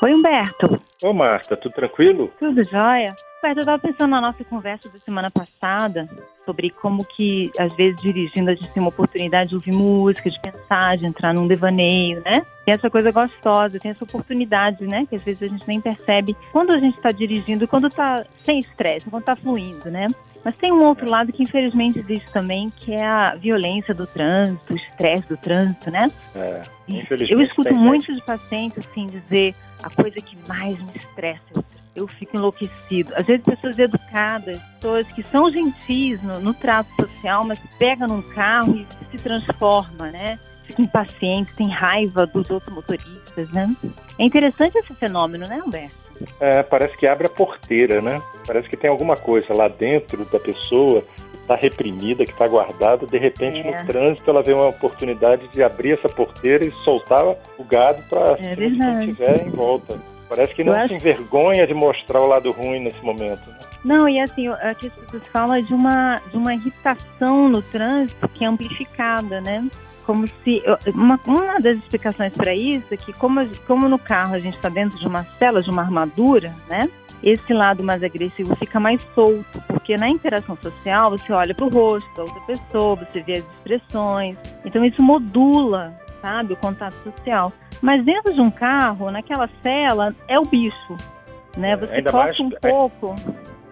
Oi, Humberto. Ô, Marta, tudo tranquilo? Tudo jóia? Humberto, eu estava pensando na nossa conversa da semana passada sobre como que, às vezes, dirigindo, a gente tem uma oportunidade de ouvir música, de pensar, de entrar num devaneio, né? Tem essa coisa gostosa, tem essa oportunidade, né? Que às vezes a gente nem percebe quando a gente está dirigindo, quando está sem estresse, quando está fluindo, né? Mas tem um outro lado que infelizmente existe também, que é a violência do trânsito, o estresse do trânsito, né? É, Eu escuto muitos pacientes assim dizer a coisa que mais me estressa eu fico enlouquecido. Às vezes pessoas educadas, pessoas que são gentis no, no trato social, mas pega num carro e se transforma, né? Fica impaciente, tem raiva dos outros motoristas, né? É interessante esse fenômeno, né, Humberto? É, parece que abre a porteira, né? Parece que tem alguma coisa lá dentro da pessoa que está reprimida, que está guardada. De repente, é. no trânsito, ela vê uma oportunidade de abrir essa porteira e soltar o gado para é quem estiver em volta. Parece que não acho... se envergonha de mostrar o lado ruim nesse momento. Né? Não, e assim, aqui as pessoas falam de uma, de uma irritação no trânsito que é amplificada, né? como se uma, uma das explicações para isso é que como, como no carro a gente está dentro de uma cela, de uma armadura, né? Esse lado mais agressivo fica mais solto, porque na interação social você olha para o rosto da outra pessoa, você vê as expressões, então isso modula, sabe, o contato social. Mas dentro de um carro, naquela cela, é o bicho, né? É, você toca mais, um pouco.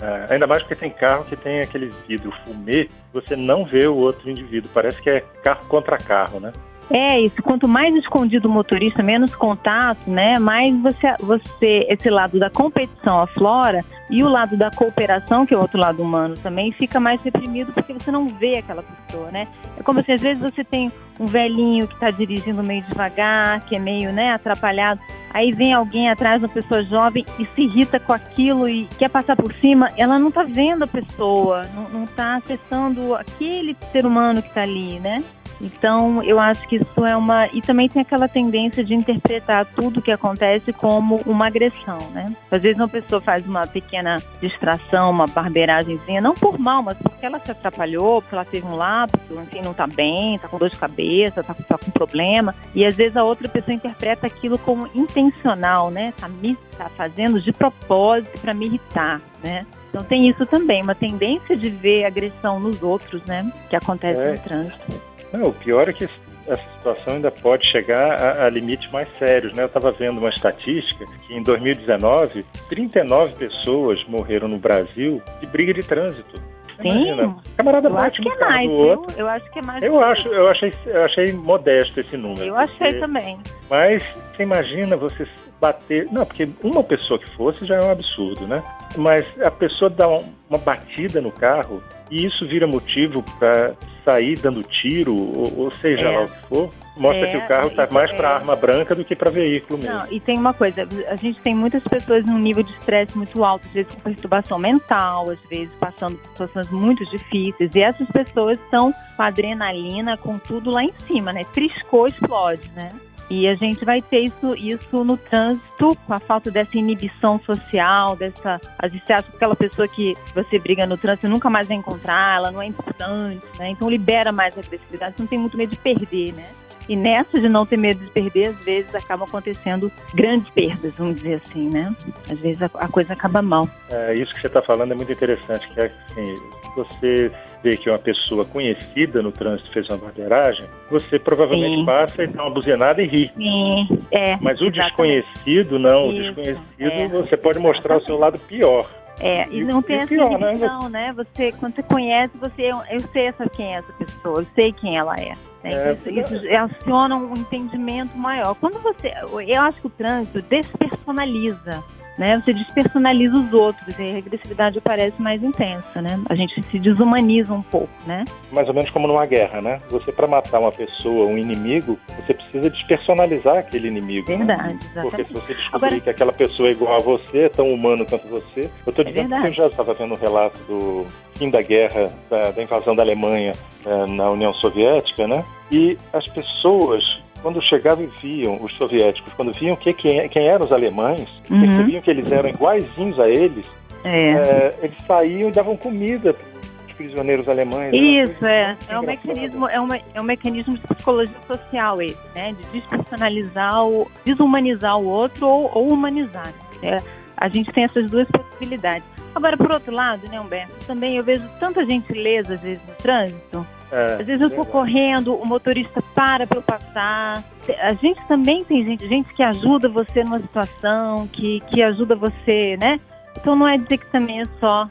É, ainda mais porque tem carro que tem aquele vidro fumê, você não vê o outro indivíduo. Parece que é carro contra carro, né? É isso. Quanto mais escondido o motorista, menos contato, né? Mais você, você, esse lado da competição aflora e o lado da cooperação, que é o outro lado humano também, fica mais reprimido porque você não vê aquela pessoa, né? É como se às vezes você tem um velhinho que está dirigindo meio devagar, que é meio, né, atrapalhado. Aí vem alguém atrás, uma pessoa jovem, e se irrita com aquilo e quer passar por cima. Ela não está vendo a pessoa, não está acessando aquele ser humano que está ali, né? Então, eu acho que isso é uma. E também tem aquela tendência de interpretar tudo que acontece como uma agressão, né? Às vezes uma pessoa faz uma pequena distração, uma barbeiragemzinha, não por mal, mas porque ela se atrapalhou, porque ela teve um lápis, enfim, não tá bem, tá com dor de cabeça, tá, tá com problema. E às vezes a outra pessoa interpreta aquilo como intencional, né? Tá, me, tá fazendo de propósito para me irritar, né? Então tem isso também, uma tendência de ver agressão nos outros, né? Que acontece é. no trânsito. Não, o pior é que essa situação ainda pode chegar a, a limites mais sérios. Né? Eu estava vendo uma estatística que em 2019, 39 pessoas morreram no Brasil de briga de trânsito. Sim. Imagina, camarada eu bate acho que é mais, outro. Eu acho que é mais. Eu acho, eu achei, eu achei modesto esse número. Eu achei porque... também. Mas você imagina você bater. Não, porque uma pessoa que fosse já é um absurdo, né? Mas a pessoa dá uma batida no carro e isso vira motivo para sair dando tiro, ou, ou seja é. lá o que for, mostra é, que o carro está mais para é. arma branca do que para veículo mesmo. Não, e tem uma coisa, a gente tem muitas pessoas num nível de estresse muito alto, às vezes com perturbação mental, às vezes passando por situações muito difíceis, e essas pessoas estão com adrenalina, com tudo lá em cima, né? Triscou, explode, né? E a gente vai ter isso, isso no trânsito, com a falta dessa inibição social, dessa. Às vezes você acha que aquela pessoa que você briga no trânsito nunca mais vai encontrar, ela não é importante, né? Então libera mais a agressividade, você não tem muito medo de perder, né? E nessa de não ter medo de perder, às vezes acabam acontecendo grandes perdas, vamos dizer assim, né? Às vezes a, a coisa acaba mal. É, isso que você está falando é muito interessante, que é assim, você vê que uma pessoa conhecida no trânsito fez uma barbeiragem, você provavelmente Sim. passa e dá uma buzinada e ri. Sim, é. Mas o exatamente. desconhecido, não. Isso, o desconhecido, é. você pode mostrar o seu lado pior. É, e, e não tem essa pior, né? né? Você, quando você conhece, você, eu sei essa, quem é essa pessoa, eu sei quem ela é. Né? É, isso, isso aciona um entendimento maior. Quando você, eu acho que o trânsito despersonaliza né? Você despersonaliza os outros e a regressividade parece mais intensa, né? A gente se desumaniza um pouco, né? Mais ou menos como numa guerra, né? Você para matar uma pessoa, um inimigo, você precisa despersonalizar aquele inimigo. Né? Verdade, né? exatamente. Porque se você descobrir Agora... que aquela pessoa é igual a você, é tão humano quanto você, eu estou dizendo é que eu já estava vendo um relato do fim da guerra, da, da invasão da Alemanha é, na União Soviética, né? E as pessoas quando chegavam e viam os soviéticos, quando viam que, quem, quem eram os alemães, uhum. percebiam que eles eram iguaizinhos a eles, é. É, eles saíam e davam comida para os prisioneiros alemães. Isso, é. É um, mecanismo, é, um, é um mecanismo de psicologia social esse, né? De despersonalizar, o, desumanizar o outro ou, ou humanizar. Né? A gente tem essas duas possibilidades. Agora, por outro lado, né, Humberto, também eu vejo tanta gentileza, às vezes, no trânsito. É, às vezes eu estou correndo, o motorista para para eu passar. A gente também tem gente, gente que ajuda você numa situação, que, que ajuda você, né? Então não é dizer que também é só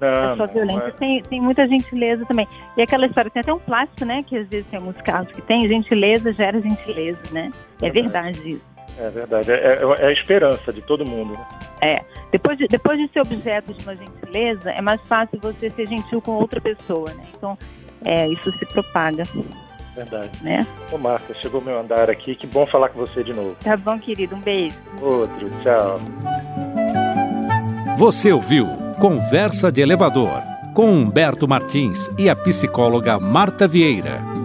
não, é só violência, é. tem, tem muita gentileza também. E aquela história, tem até um plástico, né? Que às vezes tem alguns casos que tem, gentileza gera gentileza, né? É verdade isso. É verdade, é, é, é, a esperança de todo mundo. Né? É, depois de, depois de ser objeto de uma gentileza, é mais fácil você ser gentil com outra pessoa, né? Então, é, isso se propaga. Verdade. Né? Ô, Marta, chegou meu andar aqui, que bom falar com você de novo. Tá bom, querido, um beijo. Outro, tchau. Você ouviu Conversa de Elevador, com Humberto Martins e a psicóloga Marta Vieira.